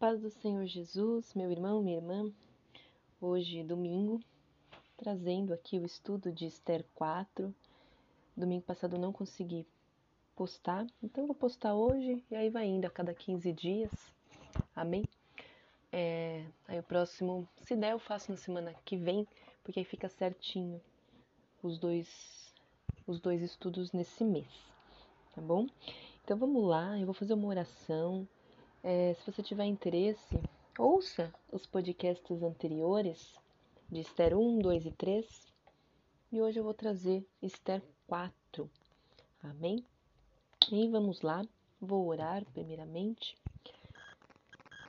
paz do Senhor Jesus, meu irmão, minha irmã. Hoje, domingo, trazendo aqui o estudo de Esther 4. Domingo passado não consegui postar, então vou postar hoje e aí vai indo a cada 15 dias. Amém? É, aí o próximo, se der, eu faço na semana que vem, porque aí fica certinho os dois, os dois estudos nesse mês, tá bom? Então vamos lá, eu vou fazer uma oração é, se você tiver interesse, ouça os podcasts anteriores de Esther 1, 2 e 3. E hoje eu vou trazer Esther 4. Amém? E vamos lá, vou orar primeiramente.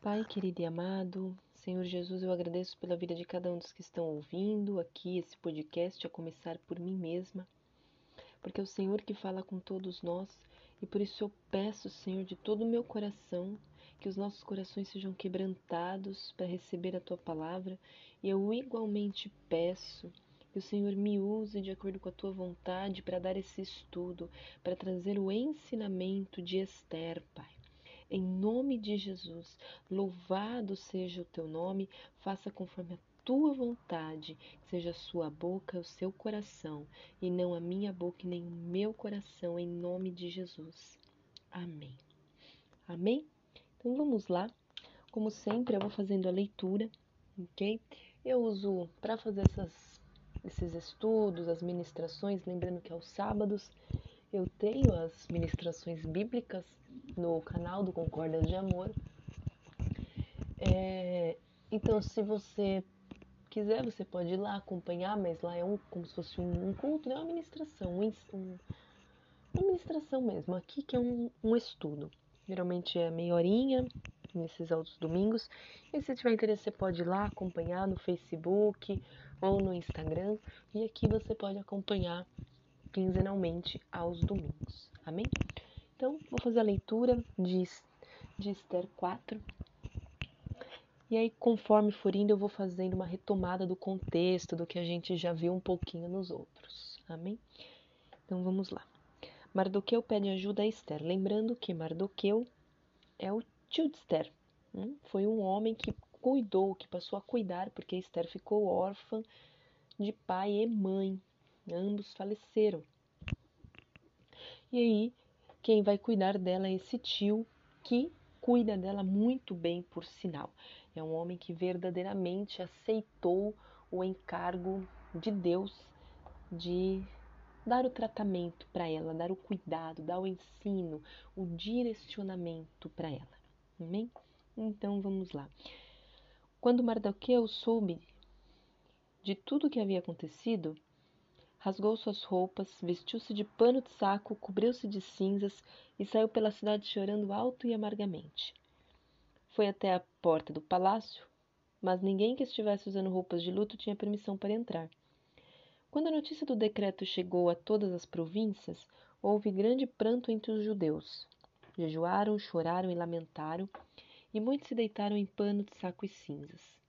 Pai querido e amado, Senhor Jesus, eu agradeço pela vida de cada um dos que estão ouvindo aqui esse podcast, a começar por mim mesma, porque é o Senhor que fala com todos nós e por isso eu peço, Senhor, de todo o meu coração, que os nossos corações sejam quebrantados para receber a tua palavra, e eu igualmente peço que o Senhor me use de acordo com a tua vontade para dar esse estudo, para trazer o ensinamento de Esther, Pai. Em nome de Jesus, louvado seja o teu nome, faça conforme a tua vontade, seja a sua boca, o seu coração, e não a minha boca e nem o meu coração, em nome de Jesus. Amém. Amém? Então vamos lá. Como sempre, eu vou fazendo a leitura, ok? Eu uso para fazer essas, esses estudos, as ministrações, lembrando que aos sábados eu tenho as ministrações bíblicas no canal do Concordas de Amor. É, então, se você quiser, você pode ir lá acompanhar, mas lá é um, como se fosse um, um culto, não é uma ministração, um, um, uma ministração mesmo. Aqui que é um, um estudo. Geralmente é meia horinha nesses outros domingos. E se tiver interesse, você pode ir lá acompanhar no Facebook ou no Instagram. E aqui você pode acompanhar quinzenalmente aos domingos. Amém? Então, vou fazer a leitura de, de Esther 4. E aí, conforme for indo, eu vou fazendo uma retomada do contexto, do que a gente já viu um pouquinho nos outros. Amém? Então, vamos lá. Mardoqueu pede ajuda a Esther, lembrando que Mardoqueu é o tio de Esther. Hum? Foi um homem que cuidou, que passou a cuidar, porque Esther ficou órfã de pai e mãe. Ambos faleceram. E aí, quem vai cuidar dela é esse tio que cuida dela muito bem, por sinal. É um homem que verdadeiramente aceitou o encargo de Deus de dar o tratamento para ela, dar o cuidado, dar o ensino, o direcionamento para ela. Amém? Então vamos lá. Quando Mardoqueu soube de tudo o que havia acontecido, rasgou suas roupas, vestiu-se de pano de saco, cobriu-se de cinzas e saiu pela cidade chorando alto e amargamente. Foi até a porta do palácio, mas ninguém que estivesse usando roupas de luto tinha permissão para entrar. Quando a notícia do decreto chegou a todas as províncias, houve grande pranto entre os judeus. Jejuaram, choraram e lamentaram, e muitos se deitaram em pano de saco e cinzas.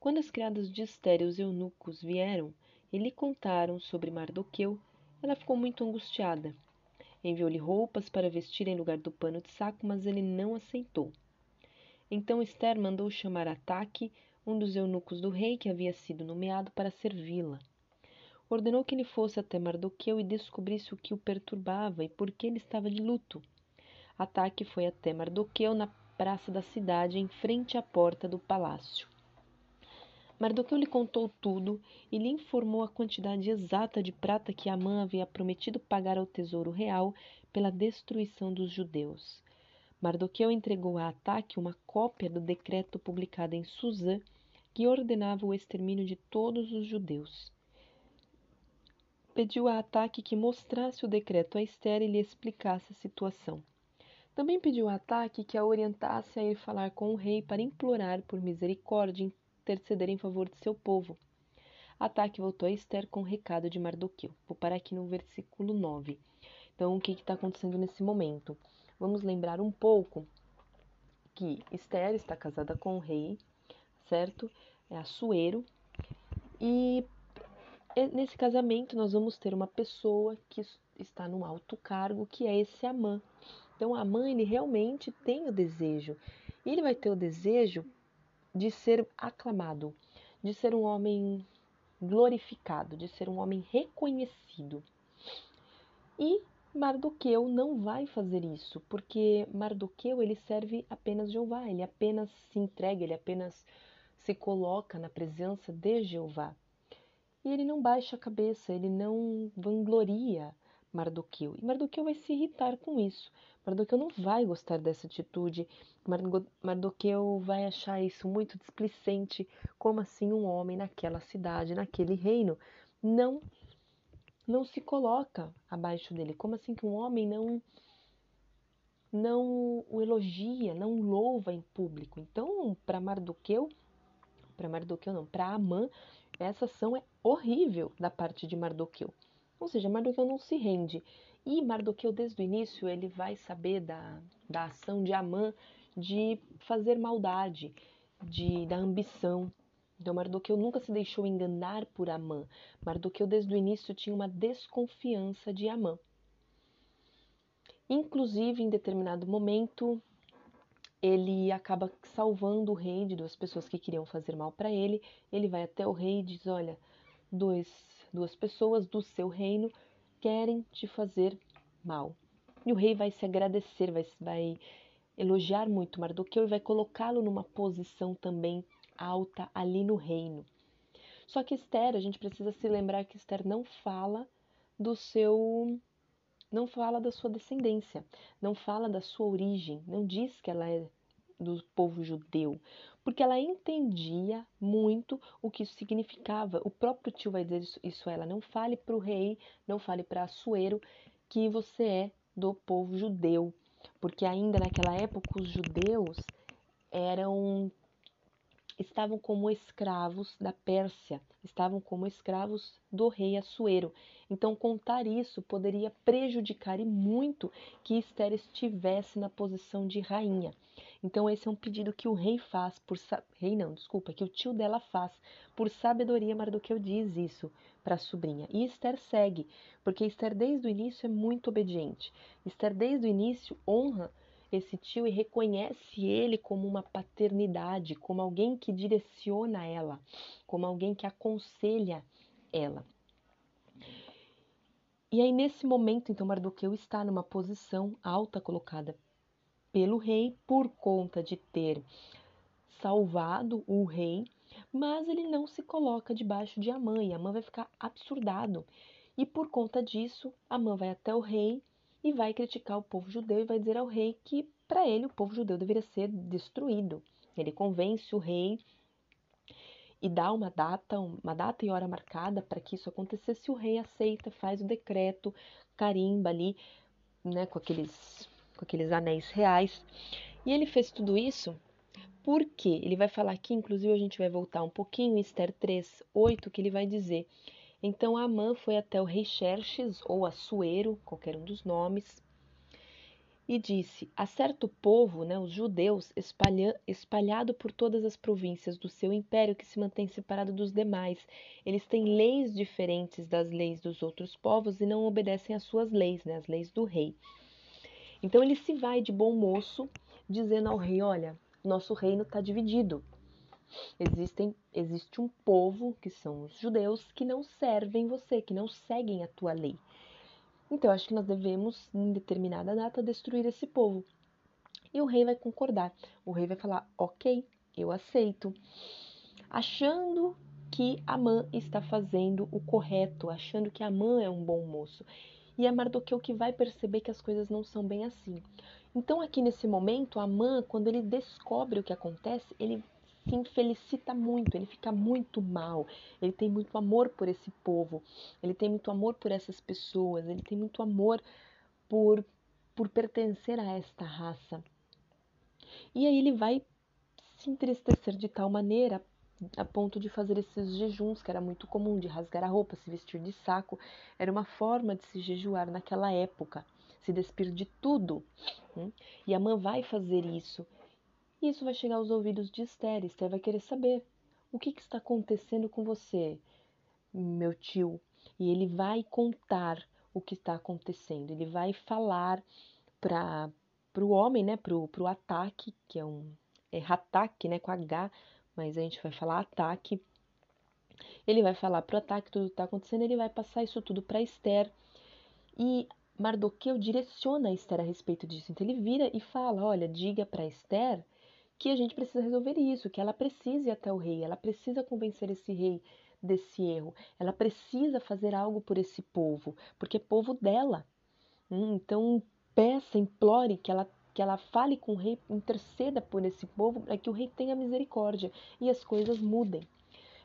Quando as criadas de Esther e os eunucos vieram e lhe contaram sobre Mardoqueu, ela ficou muito angustiada. Enviou-lhe roupas para vestir em lugar do pano de saco, mas ele não aceitou. Então Esther mandou chamar Ataque, um dos eunucos do rei que havia sido nomeado para servi-la ordenou que ele fosse até Mardoqueu e descobrisse o que o perturbava e por que ele estava de luto. Ataque foi até Mardoqueu na praça da cidade, em frente à porta do palácio. Mardoqueu lhe contou tudo e lhe informou a quantidade exata de prata que Amã havia prometido pagar ao tesouro real pela destruição dos judeus. Mardoqueu entregou a Ataque uma cópia do decreto publicado em Suzã que ordenava o extermínio de todos os judeus pediu a Ataque que mostrasse o decreto a Esther e lhe explicasse a situação. Também pediu a Ataque que a orientasse a ir falar com o rei para implorar por misericórdia e interceder em favor de seu povo. Ataque voltou a Esther com o recado de Mardoqueu. Vou parar aqui no versículo 9. Então, o que está acontecendo nesse momento? Vamos lembrar um pouco que Esther está casada com o rei, certo? É Assuero. E nesse casamento nós vamos ter uma pessoa que está num alto cargo, que é esse Amã. Então Amã ele realmente tem o desejo ele vai ter o desejo de ser aclamado, de ser um homem glorificado, de ser um homem reconhecido. E Mardoqueu não vai fazer isso, porque Mardoqueu ele serve apenas Jeová, ele apenas se entrega, ele apenas se coloca na presença de Jeová. E ele não baixa a cabeça, ele não vangloria Mardoqueu. E Mardoqueu vai se irritar com isso. Mardoqueu não vai gostar dessa atitude. Mardoqueu vai achar isso muito displicente. Como assim um homem naquela cidade, naquele reino, não não se coloca abaixo dele? Como assim que um homem não não o elogia, não louva em público? Então, para Mardoqueu, para Mardoqueu não, para Amã, essa ação é horrível da parte de Mardoqueu. Ou seja, Mardoqueu não se rende. E Mardoqueu, desde o início, ele vai saber da, da ação de Amã de fazer maldade, de, da ambição. Então, Mardoqueu nunca se deixou enganar por Amã. Mardoqueu, desde o início, tinha uma desconfiança de Amã. Inclusive, em determinado momento, ele acaba salvando o rei de duas pessoas que queriam fazer mal para ele. Ele vai até o rei e diz: Olha, dois, duas pessoas do seu reino querem te fazer mal. E o rei vai se agradecer, vai, vai elogiar muito Mardoqueu e vai colocá-lo numa posição também alta ali no reino. Só que Esther, a gente precisa se lembrar que Esther não fala do seu não fala da sua descendência, não fala da sua origem, não diz que ela é do povo judeu, porque ela entendia muito o que isso significava. O próprio tio vai dizer isso, a ela: não fale para o rei, não fale para Assuero que você é do povo judeu, porque ainda naquela época os judeus eram estavam como escravos da Pérsia, estavam como escravos do rei Assuero. Então, contar isso poderia prejudicar e muito que Esther estivesse na posição de rainha. Então, esse é um pedido que o rei faz por rei não, desculpa, que o tio dela faz por sabedoria. Mardoqueu diz isso para a sobrinha. E Esther segue, porque Esther desde o início é muito obediente. Esther desde o início honra esse tio e reconhece ele como uma paternidade, como alguém que direciona ela, como alguém que aconselha ela. E aí, nesse momento, então, Mardoqueu está numa posição alta colocada pelo rei por conta de ter salvado o rei, mas ele não se coloca debaixo de Amã e Amã vai ficar absurdado. E por conta disso, Amã vai até o rei e vai criticar o povo judeu e vai dizer ao rei que para ele o povo judeu deveria ser destruído. Ele convence o rei e dá uma data, uma data e hora marcada para que isso acontecesse. O rei aceita, faz o decreto, carimba ali, né, com aqueles, com aqueles anéis reais. E ele fez tudo isso porque ele vai falar aqui, inclusive a gente vai voltar um pouquinho em Esther 3, 8, que ele vai dizer então Amã foi até o rei Xerxes, ou Assuero, qualquer um dos nomes, e disse: A certo povo, né, os judeus, espalha, espalhado por todas as províncias do seu império, que se mantém separado dos demais. Eles têm leis diferentes das leis dos outros povos e não obedecem às suas leis, né, as leis do rei. Então ele se vai de bom moço, dizendo ao rei: Olha, nosso reino está dividido. Existem, existe um povo, que são os judeus, que não servem você, que não seguem a tua lei. Então, acho que nós devemos, em determinada data, destruir esse povo. E o rei vai concordar. O rei vai falar: Ok, eu aceito. Achando que Amã está fazendo o correto, achando que Amã é um bom moço. E é Mardoqueu que vai perceber que as coisas não são bem assim. Então, aqui nesse momento, Amã, quando ele descobre o que acontece, ele se infelicita muito, ele fica muito mal, ele tem muito amor por esse povo, ele tem muito amor por essas pessoas, ele tem muito amor por, por pertencer a esta raça. E aí ele vai se entristecer de tal maneira a ponto de fazer esses jejuns, que era muito comum, de rasgar a roupa, se vestir de saco, era uma forma de se jejuar naquela época, se despir de tudo. Hum? E a mãe vai fazer isso. Isso vai chegar aos ouvidos de Esther. Esther vai querer saber o que, que está acontecendo com você, meu tio. E ele vai contar o que está acontecendo. Ele vai falar para o homem, né, para o ataque, que é um, é Hatak, né, com H, mas a gente vai falar ataque. Ele vai falar pro ataque tudo que está acontecendo, ele vai passar isso tudo para Esther. E Mardoqueu direciona a Esther a respeito disso. Então ele vira e fala: Olha, diga para Esther que a gente precisa resolver isso, que ela precisa ir até o rei, ela precisa convencer esse rei desse erro, ela precisa fazer algo por esse povo, porque é povo dela. Hum, então peça, implore que ela que ela fale com o rei, interceda por esse povo para que o rei tenha misericórdia e as coisas mudem.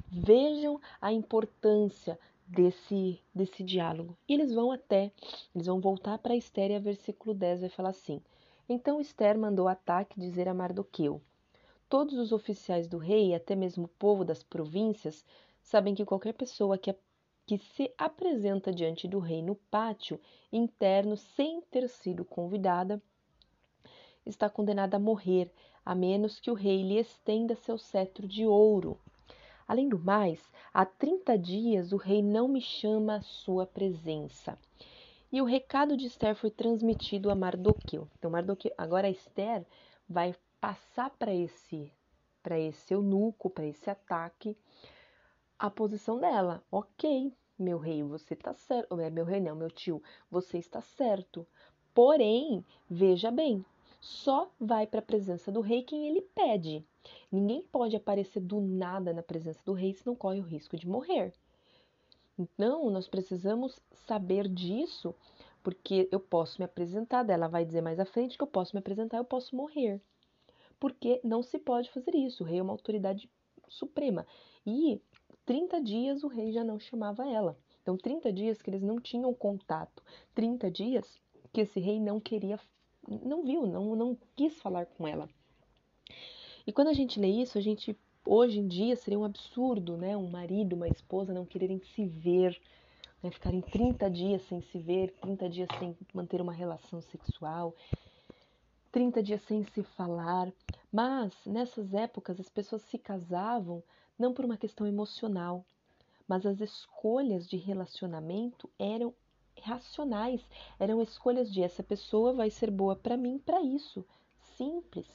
Vejam a importância desse, desse diálogo. E eles vão até, eles vão voltar para Esther e a versículo 10 vai falar assim: Então Esther mandou Ataque dizer a Mardoqueu: Todos os oficiais do rei, até mesmo o povo das províncias, sabem que qualquer pessoa que, que se apresenta diante do rei no pátio interno sem ter sido convidada está condenada a morrer, a menos que o rei lhe estenda seu cetro de ouro. Além do mais, há 30 dias o rei não me chama à sua presença. E o recado de Esther foi transmitido a Mardoqueu. Então, Mardoqueu, agora Esther vai passar para esse para esse eunuco, para esse ataque, a posição dela. OK, meu rei, você está certo. É meu rei não, meu tio, você está certo. Porém, veja bem, só vai para a presença do rei quem ele pede. Ninguém pode aparecer do nada na presença do rei, senão corre o risco de morrer. Então, nós precisamos saber disso, porque eu posso me apresentar, ela vai dizer mais à frente que eu posso me apresentar, eu posso morrer. Porque não se pode fazer isso. O rei é uma autoridade suprema. E 30 dias o rei já não chamava ela. Então, 30 dias que eles não tinham contato. 30 dias que esse rei não queria, não viu, não, não quis falar com ela. E quando a gente lê isso, a gente hoje em dia seria um absurdo, né? Um marido, uma esposa não quererem se ver, né? ficarem 30 dias sem se ver, 30 dias sem manter uma relação sexual, 30 dias sem se falar. Mas nessas épocas as pessoas se casavam não por uma questão emocional, mas as escolhas de relacionamento eram racionais, eram escolhas de essa pessoa vai ser boa para mim para isso, simples.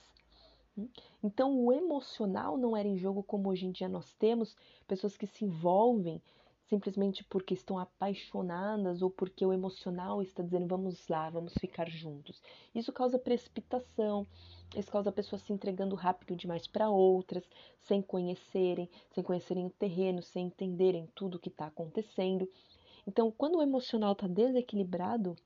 Então, o emocional não era em jogo como hoje em dia nós temos pessoas que se envolvem simplesmente porque estão apaixonadas ou porque o emocional está dizendo vamos lá, vamos ficar juntos. Isso causa precipitação, isso causa pessoas se entregando rápido demais para outras, sem conhecerem, sem conhecerem o terreno, sem entenderem tudo o que está acontecendo. Então, quando o emocional está desequilibrado,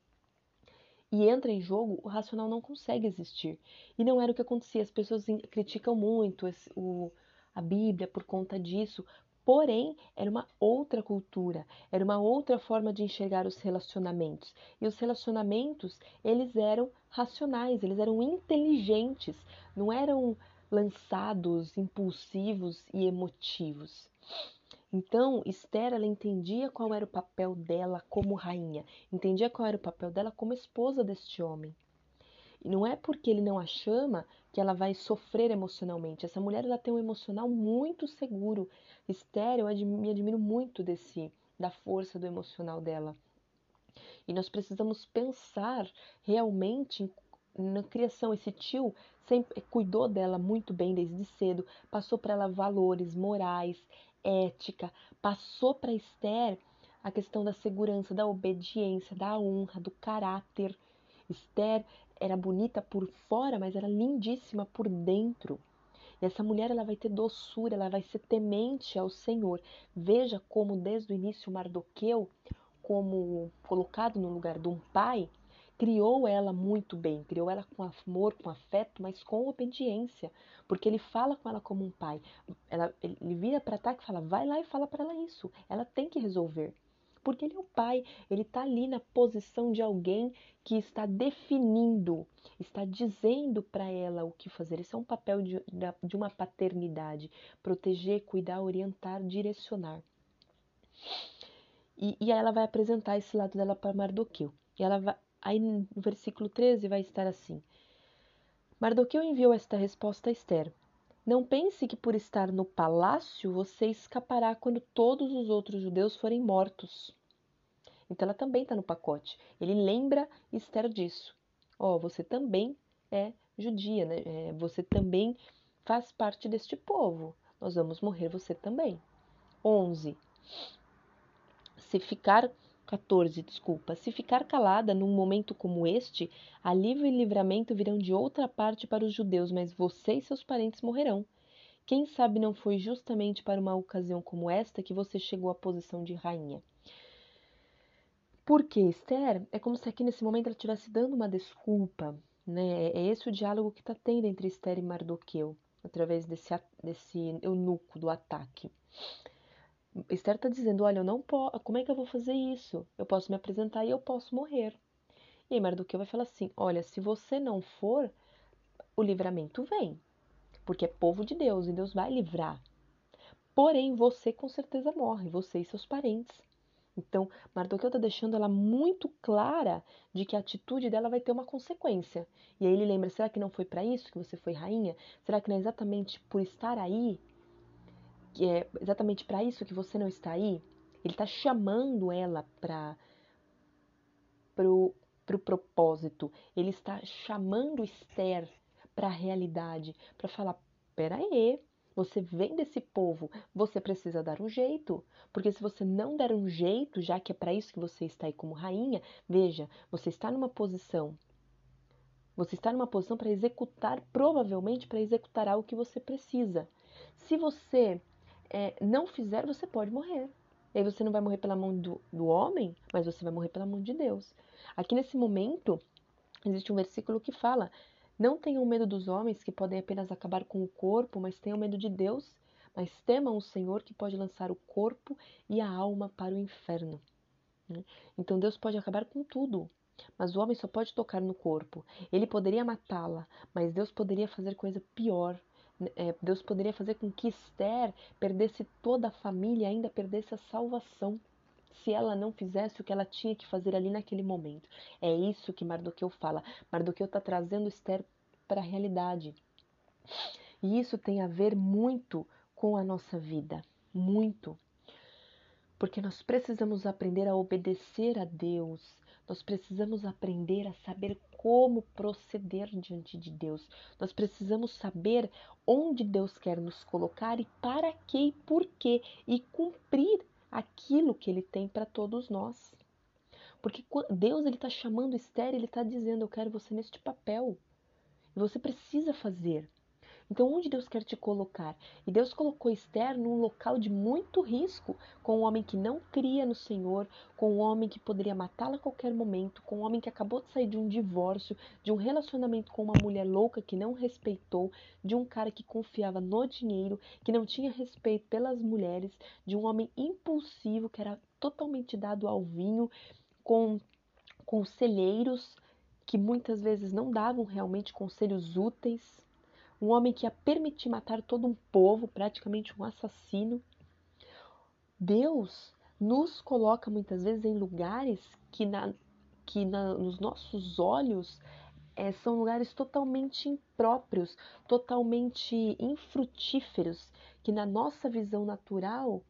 e entra em jogo, o racional não consegue existir. E não era o que acontecia. As pessoas criticam muito esse, o, a Bíblia por conta disso. Porém, era uma outra cultura, era uma outra forma de enxergar os relacionamentos. E os relacionamentos, eles eram racionais, eles eram inteligentes, não eram lançados, impulsivos e emotivos. Então, Esther, ela entendia qual era o papel dela como rainha, entendia qual era o papel dela como esposa deste homem. E não é porque ele não a chama que ela vai sofrer emocionalmente. Essa mulher ela tem um emocional muito seguro. Esther, eu me admiro muito desse da força do emocional dela. E nós precisamos pensar realmente na criação. Esse tio sempre cuidou dela muito bem desde cedo, passou para ela valores morais, ética, passou para Esther a questão da segurança, da obediência, da honra, do caráter. Esther era bonita por fora, mas era lindíssima por dentro. E essa mulher ela vai ter doçura, ela vai ser temente ao Senhor. Veja como desde o início Mardoqueu, como colocado no lugar de um pai, criou ela muito bem, criou ela com amor, com afeto, mas com obediência, porque ele fala com ela como um pai. Ela, ele vira para ataque e fala: vai lá e fala para ela isso. Ela tem que resolver. Porque ele é o pai, ele está ali na posição de alguém que está definindo, está dizendo para ela o que fazer. Esse é um papel de, de uma paternidade: proteger, cuidar, orientar, direcionar. E, e aí ela vai apresentar esse lado dela para Mardoqueu. E ela vai, Aí no versículo 13 vai estar assim: Mardoqueu enviou esta resposta a Esther: Não pense que por estar no palácio você escapará quando todos os outros judeus forem mortos. Então ela também está no pacote. Ele lembra Esther disso. Ó, oh, você também é judia, né? É, você também faz parte deste povo. Nós vamos morrer você também. 11. Se ficar 14, desculpa. Se ficar calada num momento como este, alívio e livramento virão de outra parte para os judeus, mas você e seus parentes morrerão. Quem sabe não foi justamente para uma ocasião como esta que você chegou à posição de rainha? Porque Esther é como se aqui nesse momento ela estivesse dando uma desculpa, né? É esse o diálogo que está tendo entre Esther e Mardoqueu, através desse, desse eunuco do ataque. Esther está dizendo: Olha, eu não posso. Como é que eu vou fazer isso? Eu posso me apresentar e eu posso morrer. E aí Mardoqueu vai falar assim: Olha, se você não for, o livramento vem. Porque é povo de Deus e Deus vai livrar. Porém, você com certeza morre, você e seus parentes. Então, Mardoqueu está deixando ela muito clara de que a atitude dela vai ter uma consequência. E aí ele lembra: será que não foi para isso que você foi rainha? Será que não é exatamente por estar aí que é exatamente para isso que você não está aí, ele está chamando ela para pro, pro propósito. Ele está chamando Esther para a realidade, para falar: peraí, você vem desse povo, você precisa dar um jeito. Porque se você não der um jeito, já que é para isso que você está aí como rainha, veja, você está numa posição. Você está numa posição para executar, provavelmente para executar algo que você precisa. Se você é, não fizer, você pode morrer. E aí você não vai morrer pela mão do, do homem, mas você vai morrer pela mão de Deus. Aqui nesse momento, existe um versículo que fala: Não tenham medo dos homens que podem apenas acabar com o corpo, mas tenham medo de Deus. Mas temam o Senhor que pode lançar o corpo e a alma para o inferno. Né? Então Deus pode acabar com tudo, mas o homem só pode tocar no corpo. Ele poderia matá-la, mas Deus poderia fazer coisa pior é, Deus poderia fazer com que Esther perdesse toda a família ainda perdesse a salvação se ela não fizesse o que ela tinha que fazer ali naquele momento. É isso que Mardoqueu fala. Mardoqueu está trazendo Esther para a realidade. E isso tem a ver muito com a nossa vida. Muito. Porque nós precisamos aprender a obedecer a Deus, nós precisamos aprender a saber como proceder diante de Deus. Nós precisamos saber onde Deus quer nos colocar e para que e por quê e cumprir aquilo que Ele tem para todos nós. Porque Deus ele está chamando Esther, ele está dizendo: Eu quero você neste papel. E você precisa fazer. Então, onde Deus quer te colocar? E Deus colocou Esther num local de muito risco, com um homem que não cria no Senhor, com um homem que poderia matá-la a qualquer momento, com um homem que acabou de sair de um divórcio, de um relacionamento com uma mulher louca que não respeitou, de um cara que confiava no dinheiro, que não tinha respeito pelas mulheres, de um homem impulsivo que era totalmente dado ao vinho, com conselheiros que muitas vezes não davam realmente conselhos úteis um homem que ia permitir matar todo um povo, praticamente um assassino. Deus nos coloca muitas vezes em lugares que, na, que na, nos nossos olhos é, são lugares totalmente impróprios, totalmente infrutíferos, que na nossa visão natural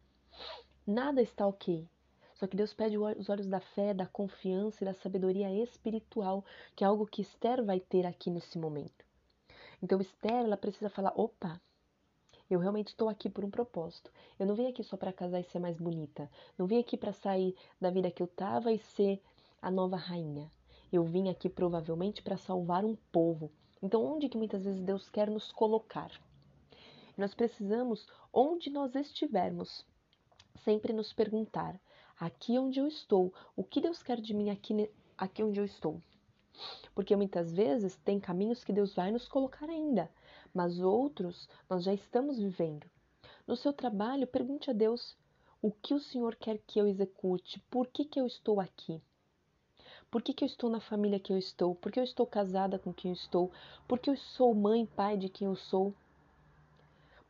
nada está ok. Só que Deus pede os olhos da fé, da confiança e da sabedoria espiritual, que é algo que Esther vai ter aqui nesse momento. Então, Esther, ela precisa falar: opa, eu realmente estou aqui por um propósito. Eu não vim aqui só para casar e ser mais bonita. Não vim aqui para sair da vida que eu tava e ser a nova rainha. Eu vim aqui provavelmente para salvar um povo. Então, onde que muitas vezes Deus quer nos colocar? Nós precisamos, onde nós estivermos, sempre nos perguntar: aqui onde eu estou, o que Deus quer de mim aqui, aqui onde eu estou? Porque muitas vezes tem caminhos que Deus vai nos colocar ainda, mas outros nós já estamos vivendo. No seu trabalho, pergunte a Deus o que o Senhor quer que eu execute, por que, que eu estou aqui. Por que, que eu estou na família que eu estou? Por que eu estou casada com quem eu estou? Por que eu sou mãe, pai de quem eu sou?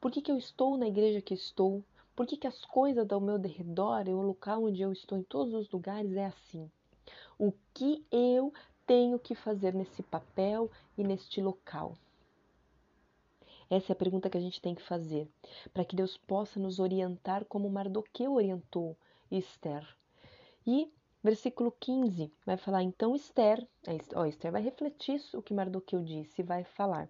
Por que, que eu estou na igreja que estou? Por que, que as coisas ao meu redor, o local onde eu estou, em todos os lugares, é assim? O que eu tenho que fazer nesse papel e neste local? Essa é a pergunta que a gente tem que fazer, para que Deus possa nos orientar como Mardoqueu orientou Esther. E versículo 15 vai falar: então Esther, ó, Esther vai refletir o que Mardoqueu disse e vai falar.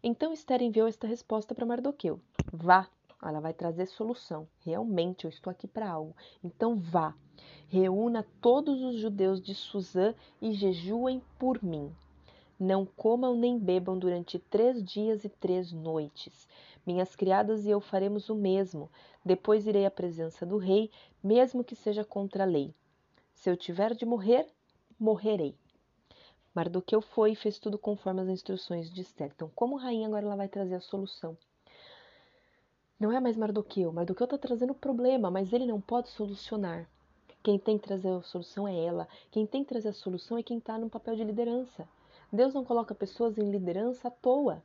Então Esther enviou esta resposta para Mardoqueu: Vá, ela vai trazer solução. Realmente, eu estou aqui para algo. Então vá, reúna todos os judeus de Suzã e jejuem por mim. Não comam nem bebam durante três dias e três noites. Minhas criadas e eu faremos o mesmo. Depois irei à presença do rei, mesmo que seja contra a lei. Se eu tiver de morrer, morrerei. Mardoqueu foi e fez tudo conforme as instruções de Esther. Então, como rainha, agora ela vai trazer a solução. Não é mais Mardoqueu. Mardoqueu está trazendo problema, mas ele não pode solucionar. Quem tem que trazer a solução é ela. Quem tem que trazer a solução é quem está no papel de liderança. Deus não coloca pessoas em liderança à toa.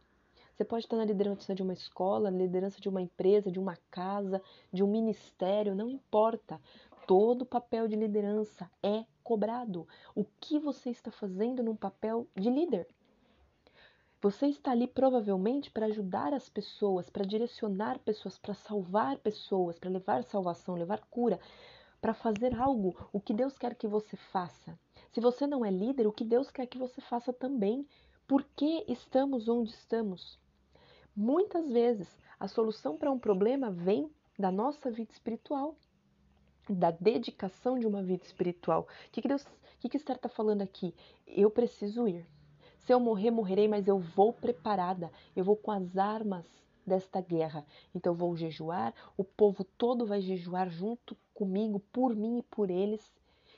Você pode estar na liderança de uma escola, liderança de uma empresa, de uma casa, de um ministério, não importa. Todo papel de liderança é cobrado. O que você está fazendo num papel de líder? Você está ali provavelmente para ajudar as pessoas, para direcionar pessoas, para salvar pessoas, para levar salvação, levar cura, para fazer algo, o que Deus quer que você faça. Se você não é líder, o que Deus quer que você faça também. Por que estamos onde estamos? Muitas vezes a solução para um problema vem da nossa vida espiritual, da dedicação de uma vida espiritual. O que, que Deus, o que, que Esther está falando aqui? Eu preciso ir. Se eu morrer, morrerei, mas eu vou preparada, eu vou com as armas desta guerra. Então eu vou jejuar, o povo todo vai jejuar junto comigo, por mim e por eles,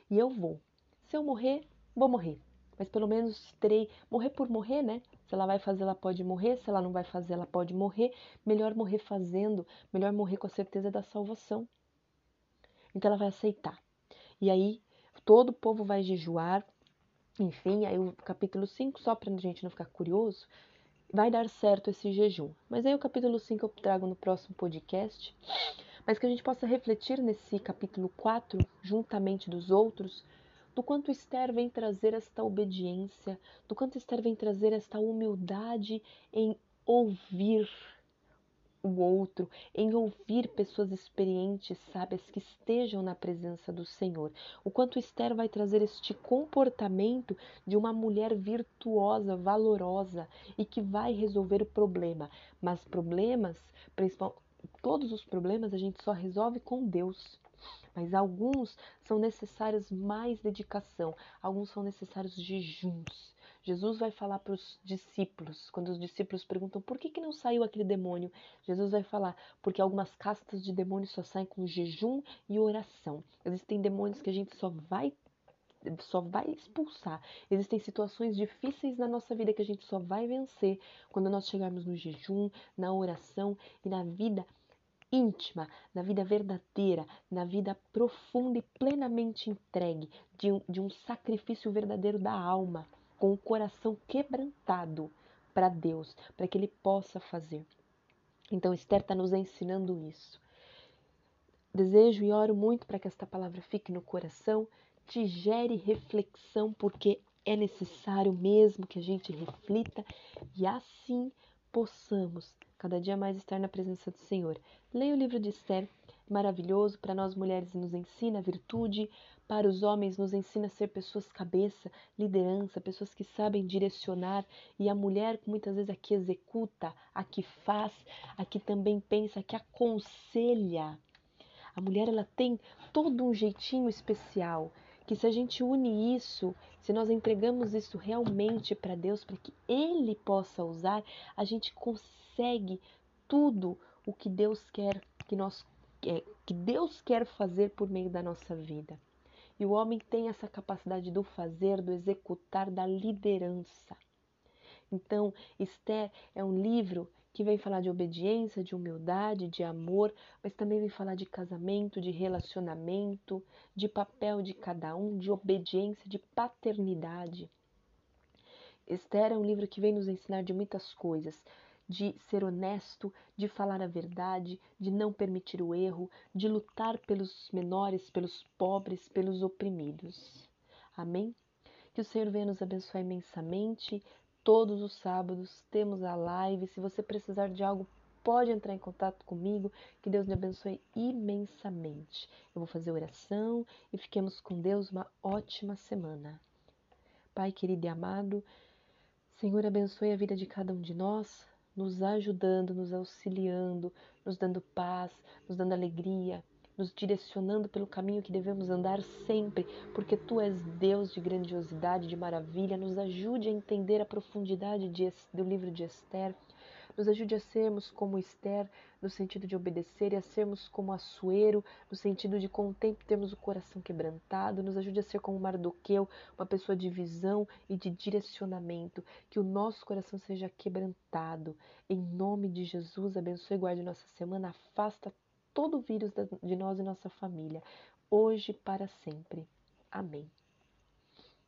e eu vou. Se eu morrer, vou morrer. Mas pelo menos terei morrer por morrer, né? Se ela vai fazer, ela pode morrer. Se ela não vai fazer, ela pode morrer. Melhor morrer fazendo, melhor morrer com a certeza da salvação. Então ela vai aceitar. E aí todo o povo vai jejuar, enfim, aí o capítulo 5, só para a gente não ficar curioso, vai dar certo esse jejum. Mas aí o capítulo 5 eu trago no próximo podcast, mas que a gente possa refletir nesse capítulo 4, juntamente dos outros, do quanto Esther vem trazer esta obediência, do quanto Esther vem trazer esta humildade em ouvir o outro, em ouvir pessoas experientes, sábias que estejam na presença do Senhor. O quanto Esther vai trazer este comportamento de uma mulher virtuosa, valorosa e que vai resolver o problema. Mas problemas, principal, todos os problemas a gente só resolve com Deus. Mas alguns são necessários mais dedicação, alguns são necessários jejuns Jesus vai falar para os discípulos, quando os discípulos perguntam por que, que não saiu aquele demônio, Jesus vai falar, porque algumas castas de demônios só saem com jejum e oração. Existem demônios que a gente só vai só vai expulsar. Existem situações difíceis na nossa vida que a gente só vai vencer quando nós chegarmos no jejum, na oração e na vida íntima, na vida verdadeira, na vida profunda e plenamente entregue, de um, de um sacrifício verdadeiro da alma com o coração quebrantado para Deus, para que Ele possa fazer. Então, Esther está nos ensinando isso. Desejo e oro muito para que esta palavra fique no coração, te gere reflexão, porque é necessário mesmo que a gente reflita e assim possamos cada dia mais estar na presença do Senhor. Leia o livro de Esther, maravilhoso, para nós mulheres nos ensina virtude, para os homens nos ensina a ser pessoas cabeça, liderança, pessoas que sabem direcionar, e a mulher muitas vezes a que executa, a que faz, a que também pensa, a que aconselha. A mulher ela tem todo um jeitinho especial, que se a gente une isso, se nós entregamos isso realmente para Deus, para que Ele possa usar, a gente consegue tudo o que Deus quer que nós que Deus quer fazer por meio da nossa vida. E o homem tem essa capacidade do fazer, do executar, da liderança. Então, Esther é um livro que vem falar de obediência, de humildade, de amor, mas também vem falar de casamento, de relacionamento, de papel de cada um, de obediência, de paternidade. Esther é um livro que vem nos ensinar de muitas coisas, de ser honesto, de falar a verdade, de não permitir o erro, de lutar pelos menores, pelos pobres, pelos oprimidos. Amém? Que o Senhor venha nos abençoar imensamente. Todos os sábados temos a live. Se você precisar de algo, pode entrar em contato comigo. Que Deus me abençoe imensamente. Eu vou fazer oração e fiquemos com Deus uma ótima semana. Pai querido e amado, Senhor, abençoe a vida de cada um de nós nos ajudando, nos auxiliando, nos dando paz, nos dando alegria, nos direcionando pelo caminho que devemos andar sempre, porque tu és Deus de grandiosidade, de maravilha. Nos ajude a entender a profundidade de, do livro de Esther. Nos ajude a sermos como Esther, no sentido de obedecer, e a sermos como Assuero, no sentido de, com o tempo, termos o coração quebrantado. Nos ajude a ser como Mardoqueu, uma pessoa de visão e de direcionamento. Que o nosso coração seja quebrantado. Em nome de Jesus, abençoe e guarde nossa semana. Afasta todo o vírus de nós e nossa família, hoje para sempre. Amém.